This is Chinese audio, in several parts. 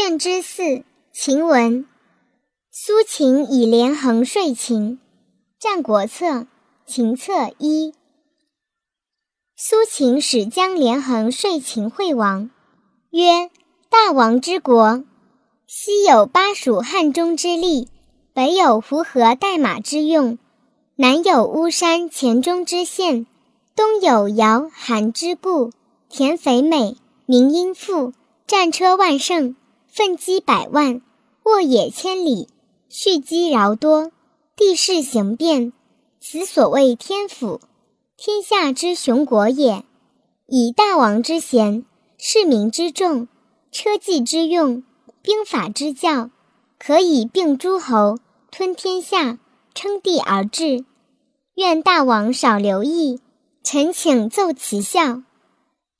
卷之四晴文，苏秦以连横说秦，《战国策·秦策》一。苏秦使将连横说秦惠王，曰：“大王之国，西有巴蜀汉中之利，北有胡河代马之用，南有巫山黔中之县，东有尧韩之固，田肥美，民殷富，战车万乘，奋击百万，沃野千里，蓄积饶多，地势形变，此所谓天府。”天下之雄国也，以大王之贤，士民之众，车骑之用，兵法之教，可以并诸侯，吞天下，称帝而治。愿大王少留意，臣请奏其效。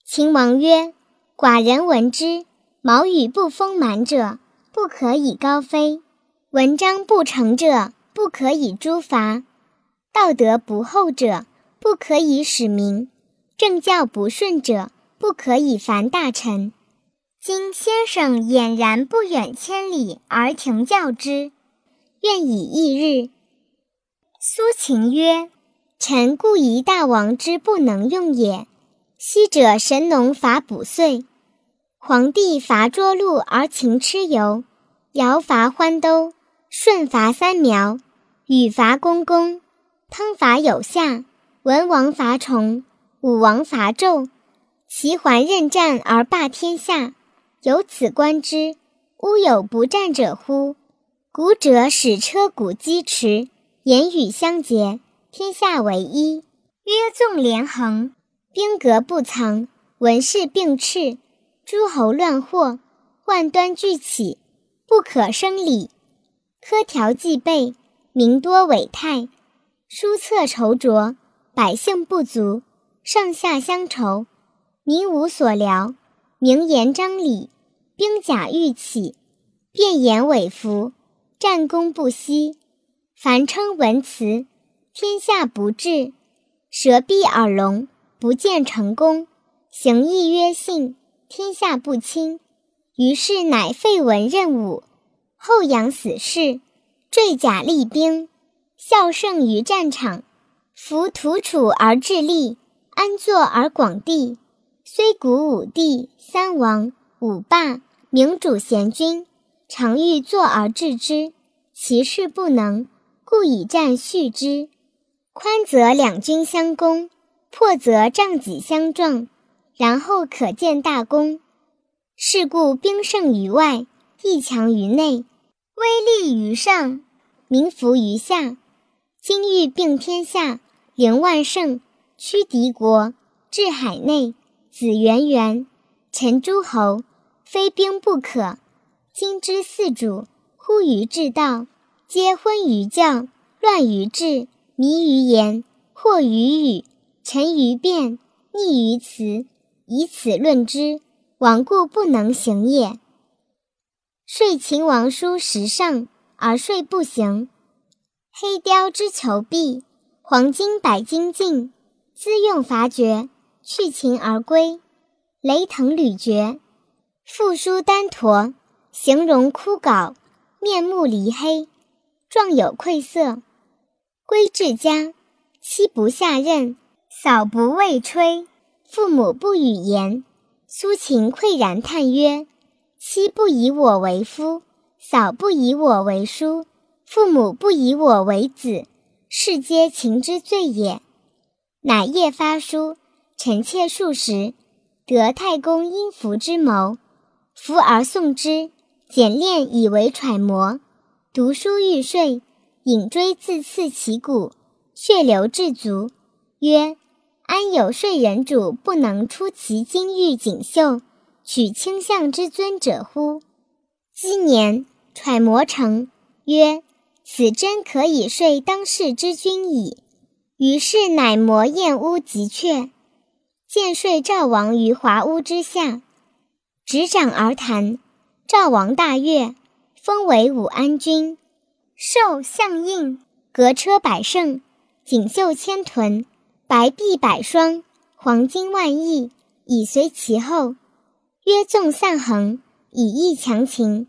秦王曰：“寡人闻之，毛羽不丰满者，不可以高飞；文章不成者，不可以诛伐；道德不厚者。”不可以使民，政教不顺者，不可以烦大臣。今先生俨然不远千里而停教之，愿以一日。苏秦曰：“臣故疑大王之不能用也。昔者神农伐卜岁，黄帝伐涿鹿而秦蚩尤，尧伐欢兜，舜伐三苗，禹伐公公，汤伐有夏。”文王伐崇，武王伐纣，齐桓任战而霸天下。由此观之，乌有不战者乎？古者使车鼓击驰，言语相结，天下为一。曰纵连横，兵革不藏，文士并斥，诸侯乱祸，万端俱起，不可生理。苛条既备，民多伪态，书册筹拙。百姓不足，上下相仇，民无所聊。名言张礼，兵甲欲起，变言伪服，战功不息。凡称文辞，天下不治。舌闭耳聋，不见成功。行义曰信，天下不亲。于是乃废文任武，后扬死士，坠甲立兵，效胜于战场。夫土楚而治利，安坐而广地。虽古五帝、三王、五霸，明主贤君，常欲坐而治之，其事不能，故以战续之。宽则两军相攻，破则仗戟相撞，然后可见大功。是故兵胜于外，义强于内，威力于上，民服于下。今欲并天下。凌万乘，驱敌国，至海内，子元元，陈诸侯，非兵不可。今之四主，忽于治道，皆昏于教，乱于治，迷于言，惑于语，沉于辩，逆于辞，以此论之，罔故不能行也。说秦王书时上，而说不行。黑雕之求璧。黄金百斤尽，资用伐绝，去秦而归。雷腾履绝，复书丹陀，形容枯槁，面目离黑，状有愧色。归至家，妻不下任，嫂不畏吹，父母不语言。苏秦喟然叹曰：“妻不以我为夫，嫂不以我为叔，父母不以我为子。”是皆情之罪也。乃夜发书，臣妾数十，得太公因服之谋，服而送之，简练以为揣摩。读书欲睡，引锥自刺其骨，血流至足。曰：安有睡人主不能出其金玉锦绣，取卿相之尊者乎？积年揣摩成，曰。此真可以说当世之君矣。于是乃磨燕屋及阙，见睡赵王于华屋之下，执掌而谈。赵王大悦，封为武安君，授相印，革车百乘，锦绣千屯，白璧百双，黄金万亿，以随其后。曰纵散横，以义强秦，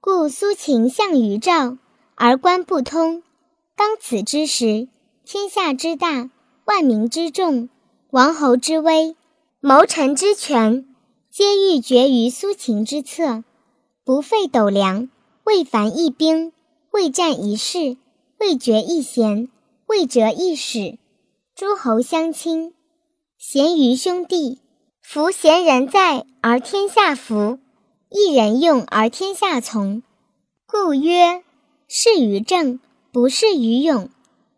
故苏秦相于赵，而关不通。当此之时，天下之大，万民之众，王侯之威，谋臣之权，皆欲决于苏秦之策。不费斗粮，未凡一兵，未战一事，未决一贤，未折一使。诸侯相亲，贤于兄弟。夫贤人在而天下服，一人用而天下从。故曰：是于政，不是于勇；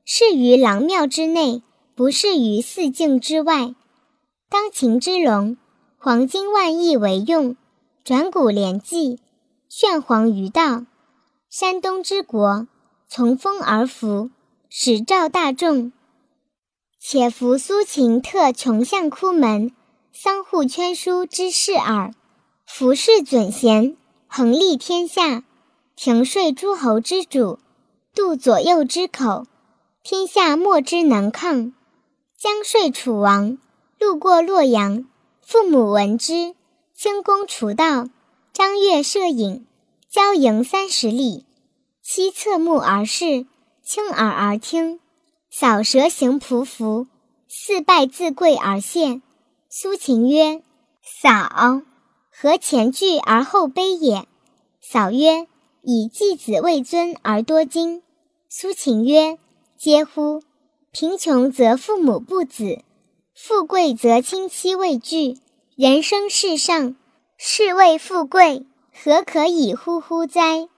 是于郎庙之内，不是于四境之外。当秦之龙，黄金万亿为用；转古连纪，炫黄于道。山东之国，从风而服，始召大众。且夫苏秦特穷巷哭门。桑户圈书之事耳，服侍准贤，恒立天下，停税诸侯之主，度左右之口，天下莫之能抗。将税楚王，路过洛阳，父母闻之，清宫除道，张乐摄影，交迎三十里，妻侧目而视，倾耳而听，扫蛇行匍匐，四拜自跪而谢。苏秦曰：“嫂，何前倨而后卑也？”嫂曰：“以继子为尊而多金。”苏秦曰：“嗟乎！贫穷则父母不子，富贵则亲戚畏惧。人生世上，是谓富贵，何可以乎乎哉？”